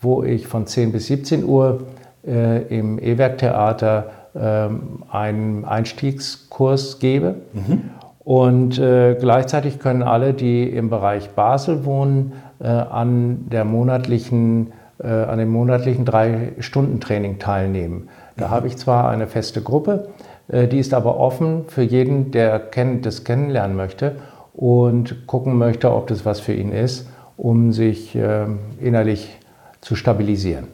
wo ich von 10 bis 17 Uhr äh, im E-Werk-Theater ähm, einen Einstiegskurs gebe. Mhm. Und äh, gleichzeitig können alle, die im Bereich Basel wohnen, äh, an der monatlichen an dem monatlichen Drei-Stunden-Training teilnehmen. Da mhm. habe ich zwar eine feste Gruppe, äh, die ist aber offen für jeden, der das kennenlernen möchte und gucken möchte, ob das was für ihn ist, um sich ähm, innerlich zu stabilisieren.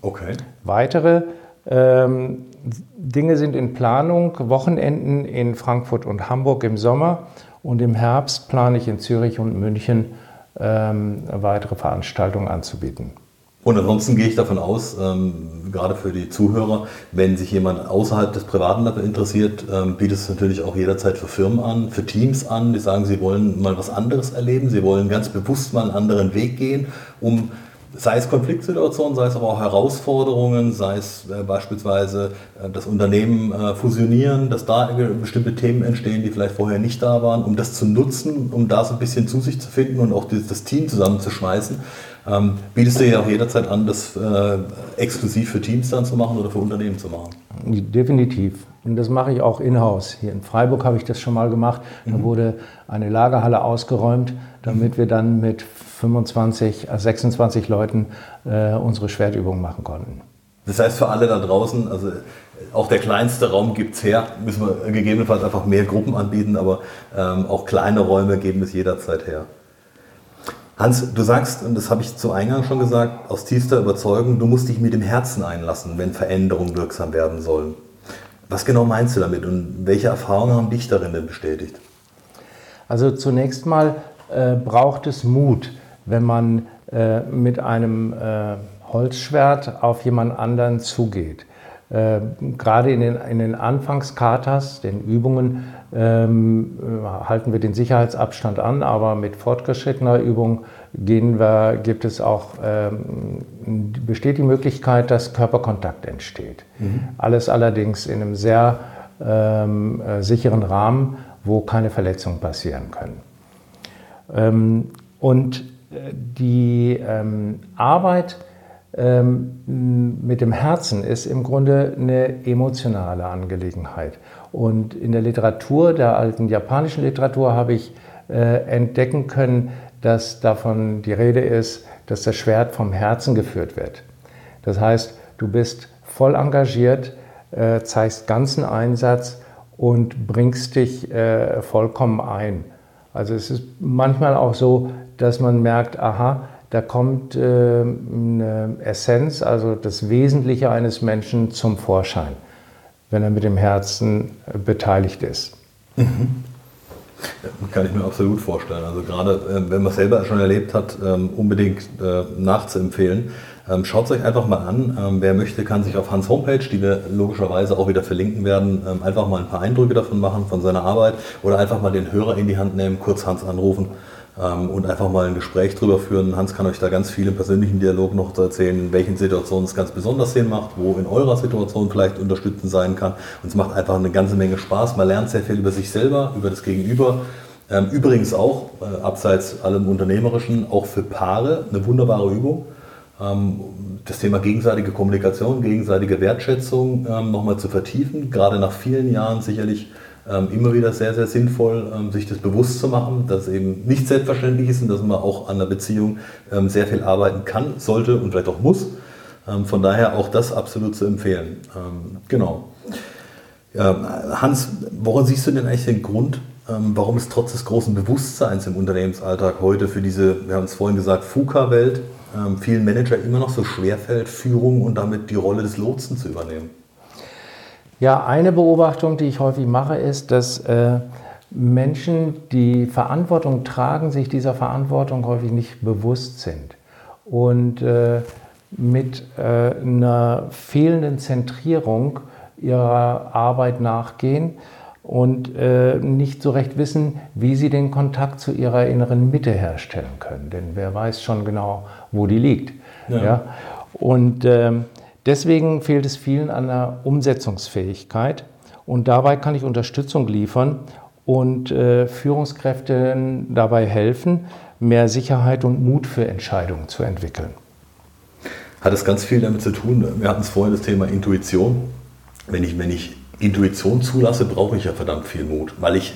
Okay. Weitere ähm, Dinge sind in Planung, Wochenenden in Frankfurt und Hamburg im Sommer und im Herbst plane ich in Zürich und München ähm, weitere Veranstaltungen anzubieten. Und ansonsten gehe ich davon aus, ähm, gerade für die Zuhörer, wenn sich jemand außerhalb des Privaten dafür interessiert, ähm, bietet es natürlich auch jederzeit für Firmen an, für Teams an, die sagen, sie wollen mal was anderes erleben, sie wollen ganz bewusst mal einen anderen Weg gehen, um sei es Konfliktsituationen, sei es aber auch Herausforderungen, sei es äh, beispielsweise äh, das Unternehmen äh, fusionieren, dass da bestimmte Themen entstehen, die vielleicht vorher nicht da waren, um das zu nutzen, um da so ein bisschen zu sich zu finden und auch das, das Team zusammenzuschmeißen ähm, bietest du ja auch jederzeit an, das äh, exklusiv für Teams dann zu machen oder für Unternehmen zu machen? Definitiv. Und das mache ich auch in-house. Hier in Freiburg habe ich das schon mal gemacht. Da mhm. wurde eine Lagerhalle ausgeräumt, damit mhm. wir dann mit 25, 26 äh, Leuten äh, unsere Schwertübungen machen konnten. Das heißt für alle da draußen, also auch der kleinste Raum gibt es her, müssen wir gegebenenfalls einfach mehr Gruppen anbieten, aber ähm, auch kleine Räume geben es jederzeit her. Hans, du sagst, und das habe ich zu Eingang schon gesagt, aus tiefster Überzeugung, du musst dich mit dem Herzen einlassen, wenn Veränderungen wirksam werden sollen. Was genau meinst du damit und welche Erfahrungen haben dich darin denn bestätigt? Also zunächst mal äh, braucht es Mut, wenn man äh, mit einem äh, Holzschwert auf jemand anderen zugeht. Äh, gerade in den, in den Anfangskatas, den Übungen, ähm, halten wir den Sicherheitsabstand an, aber mit fortgeschrittener Übung gehen wir, gibt es auch, ähm, besteht die Möglichkeit, dass Körperkontakt entsteht. Mhm. Alles allerdings in einem sehr ähm, äh, sicheren Rahmen, wo keine Verletzungen passieren können. Ähm, und äh, die ähm, Arbeit mit dem Herzen ist im Grunde eine emotionale Angelegenheit. Und in der Literatur, der alten japanischen Literatur, habe ich äh, entdecken können, dass davon die Rede ist, dass das Schwert vom Herzen geführt wird. Das heißt, du bist voll engagiert, äh, zeigst ganzen Einsatz und bringst dich äh, vollkommen ein. Also es ist manchmal auch so, dass man merkt, aha, da kommt äh, eine Essenz, also das Wesentliche eines Menschen zum Vorschein, wenn er mit dem Herzen äh, beteiligt ist. Mhm. Kann ich mir absolut vorstellen. Also gerade äh, wenn man es selber schon erlebt hat, ähm, unbedingt äh, nachzuempfehlen. Ähm, Schaut es euch einfach mal an. Ähm, wer möchte, kann sich auf Hans Homepage, die wir logischerweise auch wieder verlinken werden, ähm, einfach mal ein paar Eindrücke davon machen, von seiner Arbeit oder einfach mal den Hörer in die Hand nehmen, kurz Hans anrufen ähm, und einfach mal ein Gespräch drüber führen. Hans kann euch da ganz viel im persönlichen Dialog noch erzählen, in welchen Situationen es ganz besonders Sinn macht, wo in eurer Situation vielleicht unterstützend sein kann. Und es macht einfach eine ganze Menge Spaß. Man lernt sehr viel über sich selber, über das Gegenüber. Ähm, übrigens auch, äh, abseits allem Unternehmerischen, auch für Paare eine wunderbare Übung. Ähm, das Thema gegenseitige Kommunikation, gegenseitige Wertschätzung nochmal zu vertiefen, gerade nach vielen Jahren sicherlich ähm, immer wieder sehr, sehr sinnvoll, ähm, sich das bewusst zu machen, dass eben nicht selbstverständlich ist und dass man auch an der Beziehung ähm, sehr viel arbeiten kann, sollte und vielleicht auch muss. Von daher auch das absolut zu empfehlen. Genau. Hans, woran siehst du denn eigentlich den Grund, warum es trotz des großen Bewusstseins im Unternehmensalltag heute für diese, wir haben es vorhin gesagt, FUKA-Welt, vielen Manager immer noch so schwerfällt, Führung und damit die Rolle des Lotsen zu übernehmen? Ja, eine Beobachtung, die ich häufig mache, ist, dass äh, Menschen, die Verantwortung tragen, sich dieser Verantwortung häufig nicht bewusst sind und äh, mit äh, einer fehlenden Zentrierung ihrer Arbeit nachgehen und äh, nicht so recht wissen, wie sie den Kontakt zu ihrer inneren Mitte herstellen können. Denn wer weiß schon genau, wo die liegt. Ja. ja? Und ähm, Deswegen fehlt es vielen an der Umsetzungsfähigkeit und dabei kann ich Unterstützung liefern und äh, Führungskräften dabei helfen, mehr Sicherheit und Mut für Entscheidungen zu entwickeln. Hat es ganz viel damit zu tun, wir hatten es vorhin das Thema Intuition. Wenn ich, wenn ich Intuition zulasse, brauche ich ja verdammt viel Mut, weil ich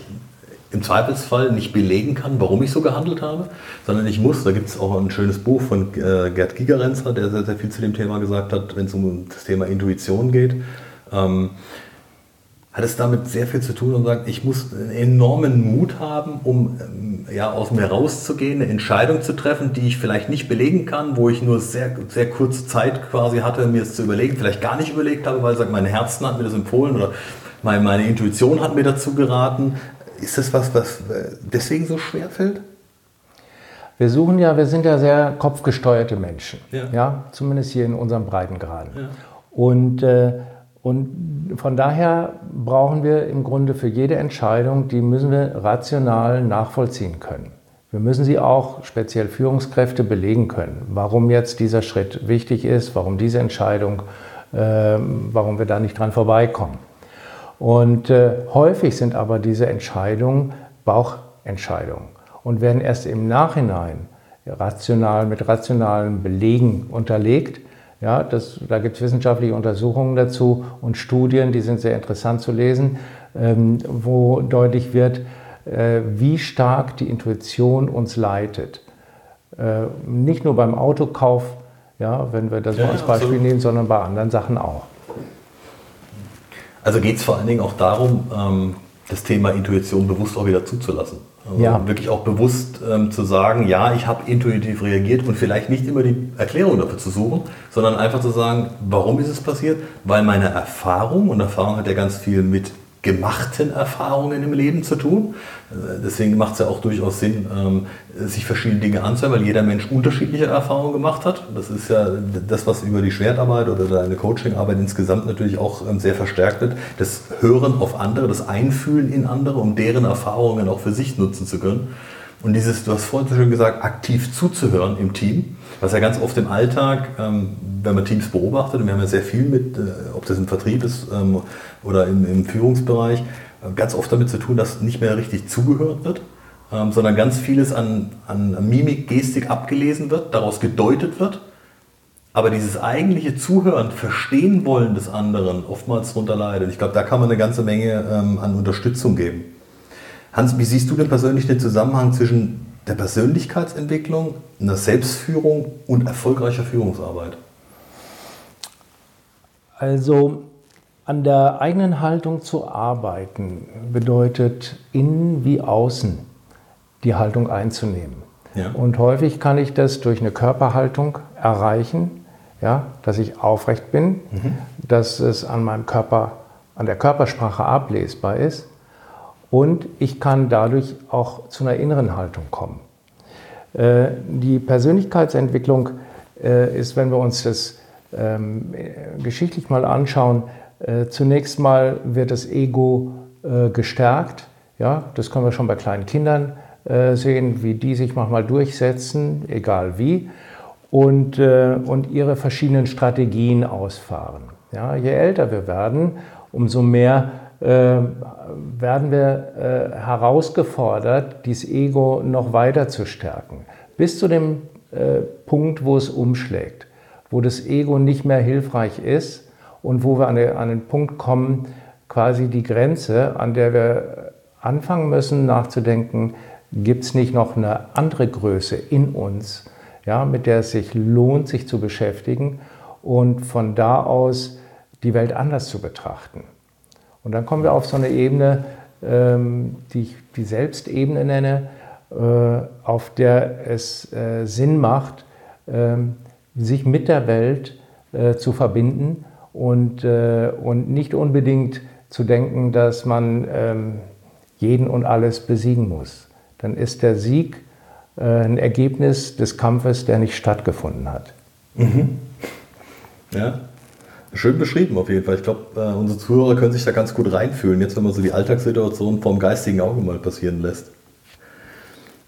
im Zweifelsfall nicht belegen kann, warum ich so gehandelt habe, sondern ich muss, da gibt es auch ein schönes Buch von äh, Gerd Gigerenzer, der sehr, sehr viel zu dem Thema gesagt hat, wenn es um das Thema Intuition geht. Ähm, hat es damit sehr viel zu tun und sagt, ich muss einen enormen Mut haben, um ähm, ja, aus mir rauszugehen, eine Entscheidung zu treffen, die ich vielleicht nicht belegen kann, wo ich nur sehr, sehr kurze Zeit quasi hatte, mir es zu überlegen, vielleicht gar nicht überlegt habe, weil sagt, mein Herzen hat mir das empfohlen oder meine, meine Intuition hat mir dazu geraten. Ist das was, was deswegen so schwer fällt? Wir suchen ja, wir sind ja sehr kopfgesteuerte Menschen, ja, ja zumindest hier in unserem Breitengraden. Ja. Und, äh, und von daher brauchen wir im Grunde für jede Entscheidung, die müssen wir rational nachvollziehen können. Wir müssen sie auch speziell Führungskräfte belegen können, warum jetzt dieser Schritt wichtig ist, warum diese Entscheidung, äh, warum wir da nicht dran vorbeikommen. Und äh, häufig sind aber diese Entscheidungen Bauchentscheidungen und werden erst im Nachhinein rational mit rationalen Belegen unterlegt. Ja, das, da gibt es wissenschaftliche Untersuchungen dazu und Studien, die sind sehr interessant zu lesen, ähm, wo deutlich wird, äh, wie stark die Intuition uns leitet. Äh, nicht nur beim Autokauf, ja, wenn wir das ja, als Beispiel absolut. nehmen, sondern bei anderen Sachen auch. Also geht es vor allen Dingen auch darum, ähm, das Thema Intuition bewusst auch wieder zuzulassen. Also ja. Wirklich auch bewusst ähm, zu sagen, ja, ich habe intuitiv reagiert und vielleicht nicht immer die Erklärung dafür zu suchen, sondern einfach zu sagen, warum ist es passiert? Weil meine Erfahrung, und Erfahrung hat ja ganz viel mit gemachten Erfahrungen im Leben zu tun. Deswegen macht es ja auch durchaus Sinn, ähm, sich verschiedene Dinge anzuhören, weil jeder Mensch unterschiedliche Erfahrungen gemacht hat. Das ist ja das, was über die Schwertarbeit oder deine Coachingarbeit insgesamt natürlich auch ähm, sehr verstärkt wird. Das Hören auf andere, das Einfühlen in andere, um deren Erfahrungen auch für sich nutzen zu können. Und dieses, du hast vorhin so schön gesagt, aktiv zuzuhören im Team, was ja ganz oft im Alltag, ähm, wenn man Teams beobachtet, und wir haben ja sehr viel mit, äh, ob das im Vertrieb ist ähm, oder im, Führungsbereich, äh, ganz oft damit zu tun, dass nicht mehr richtig zugehört wird, ähm, sondern ganz vieles an, an Mimik, Gestik abgelesen wird, daraus gedeutet wird. Aber dieses eigentliche Zuhören, Verstehen wollen des anderen oftmals darunter leidet. Ich glaube, da kann man eine ganze Menge an Unterstützung geben. Hans, wie siehst du denn persönlich den Zusammenhang zwischen der Persönlichkeitsentwicklung, einer Selbstführung und erfolgreicher Führungsarbeit? Also an der eigenen Haltung zu arbeiten bedeutet innen wie außen die Haltung einzunehmen. Ja. Und häufig kann ich das durch eine Körperhaltung erreichen, ja, dass ich aufrecht bin, mhm. dass es an meinem Körper, an der Körpersprache ablesbar ist und ich kann dadurch auch zu einer inneren Haltung kommen. Äh, die Persönlichkeitsentwicklung äh, ist, wenn wir uns das ähm, geschichtlich mal anschauen, äh, zunächst mal wird das Ego gestärkt. Ja, das können wir schon bei kleinen Kindern sehen, wie die sich manchmal durchsetzen, egal wie, und, und ihre verschiedenen Strategien ausfahren. Ja, je älter wir werden, umso mehr werden wir äh, herausgefordert, dieses Ego noch weiter zu stärken. Bis zu dem äh, Punkt, wo es umschlägt, wo das Ego nicht mehr hilfreich ist und wo wir an den Punkt kommen, quasi die Grenze, an der wir anfangen müssen nachzudenken, gibt es nicht noch eine andere Größe in uns, ja, mit der es sich lohnt, sich zu beschäftigen und von da aus die Welt anders zu betrachten. Und dann kommen wir auf so eine Ebene, ähm, die ich die Selbstebene nenne, äh, auf der es äh, Sinn macht, ähm, sich mit der Welt äh, zu verbinden und, und nicht unbedingt zu denken, dass man ähm, jeden und alles besiegen muss. Dann ist der Sieg ein Ergebnis des Kampfes, der nicht stattgefunden hat. Mhm. Ja, schön beschrieben auf jeden Fall. Ich glaube, unsere Zuhörer können sich da ganz gut reinfühlen, jetzt wenn man so die Alltagssituation vom geistigen Auge mal passieren lässt.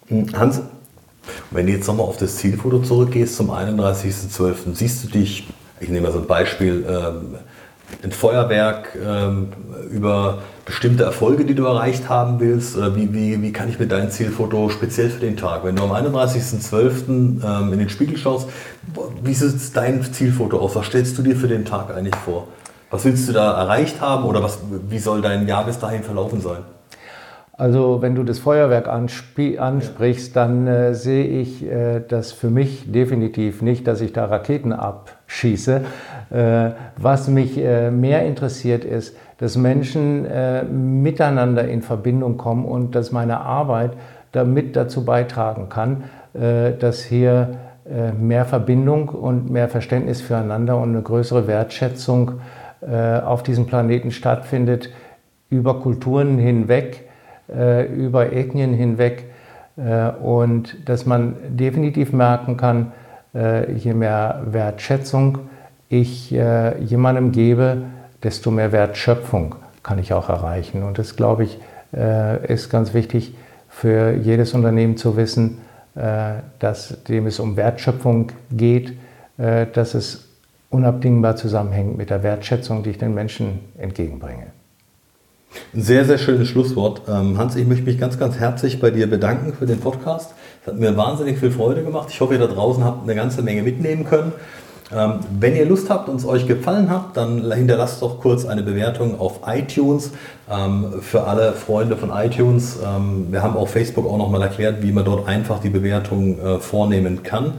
Hm, Hans, wenn du jetzt nochmal auf das Zielfoto zurückgehst zum 31.12., siehst du dich, ich nehme mal so ein Beispiel, ähm, ein Feuerwerk ähm, über bestimmte Erfolge, die du erreicht haben willst? Wie, wie, wie kann ich mir dein Zielfoto speziell für den Tag, wenn du am 31.12. Ähm, in den Spiegel schaust, wie sieht dein Zielfoto aus? Was stellst du dir für den Tag eigentlich vor? Was willst du da erreicht haben oder was, wie soll dein Jahr bis dahin verlaufen sein? Also wenn du das Feuerwerk ansprichst, dann äh, sehe ich äh, das für mich definitiv nicht, dass ich da Raketen abschieße. Äh, was mich äh, mehr interessiert ist, dass Menschen äh, miteinander in Verbindung kommen und dass meine Arbeit damit dazu beitragen kann, äh, dass hier mehr Verbindung und mehr Verständnis füreinander und eine größere Wertschätzung auf diesem Planeten stattfindet, über Kulturen hinweg äh, über Ethnien hinweg äh, und dass man definitiv merken kann, äh, je mehr Wertschätzung ich jemandem gebe, desto mehr Wertschöpfung kann ich auch erreichen. Und das, glaube ich, ist ganz wichtig für jedes Unternehmen zu wissen, dass dem es um Wertschöpfung geht, dass es unabdingbar zusammenhängt mit der Wertschätzung, die ich den Menschen entgegenbringe. Ein sehr, sehr schönes Schlusswort. Ähm, Hans, ich möchte mich ganz, ganz herzlich bei dir bedanken für den Podcast. Es hat mir wahnsinnig viel Freude gemacht. Ich hoffe, ihr da draußen habt eine ganze Menge mitnehmen können. Ähm, wenn ihr Lust habt und es euch gefallen hat, dann hinterlasst doch kurz eine Bewertung auf iTunes ähm, für alle Freunde von iTunes. wir haben auf Facebook auch nochmal erklärt, wie man dort einfach die Bewertung äh, vornehmen kann.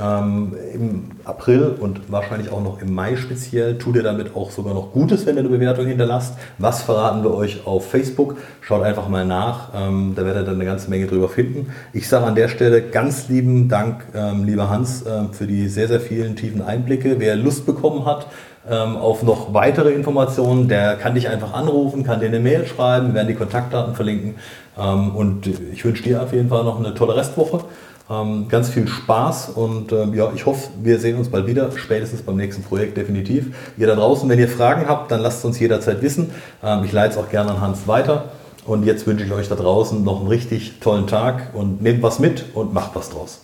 Ähm, Im April und wahrscheinlich auch noch im Mai speziell tut ihr damit auch sogar noch Gutes, wenn ihr eine Bewertung hinterlasst. Was verraten wir euch auf Facebook? Schaut einfach mal nach, ähm, da werdet ihr dann eine ganze Menge drüber finden. Ich sage an der Stelle ganz lieben Dank, ähm, lieber Hans, äh, für die sehr, sehr vielen tiefen Einblicke. Wer Lust bekommen hat, ähm, auf noch weitere Informationen, der kann dich einfach anrufen, kann dir eine Mail schreiben, wir werden die Kontaktdaten verlinken. Ähm, und ich wünsche dir auf jeden Fall noch eine tolle Restwoche. Ähm, ganz viel Spaß und ähm, ja, ich hoffe, wir sehen uns bald wieder, spätestens beim nächsten Projekt definitiv. Ihr da draußen, wenn ihr Fragen habt, dann lasst uns jederzeit wissen. Ähm, ich leite es auch gerne an Hans weiter. Und jetzt wünsche ich euch da draußen noch einen richtig tollen Tag und nehmt was mit und macht was draus.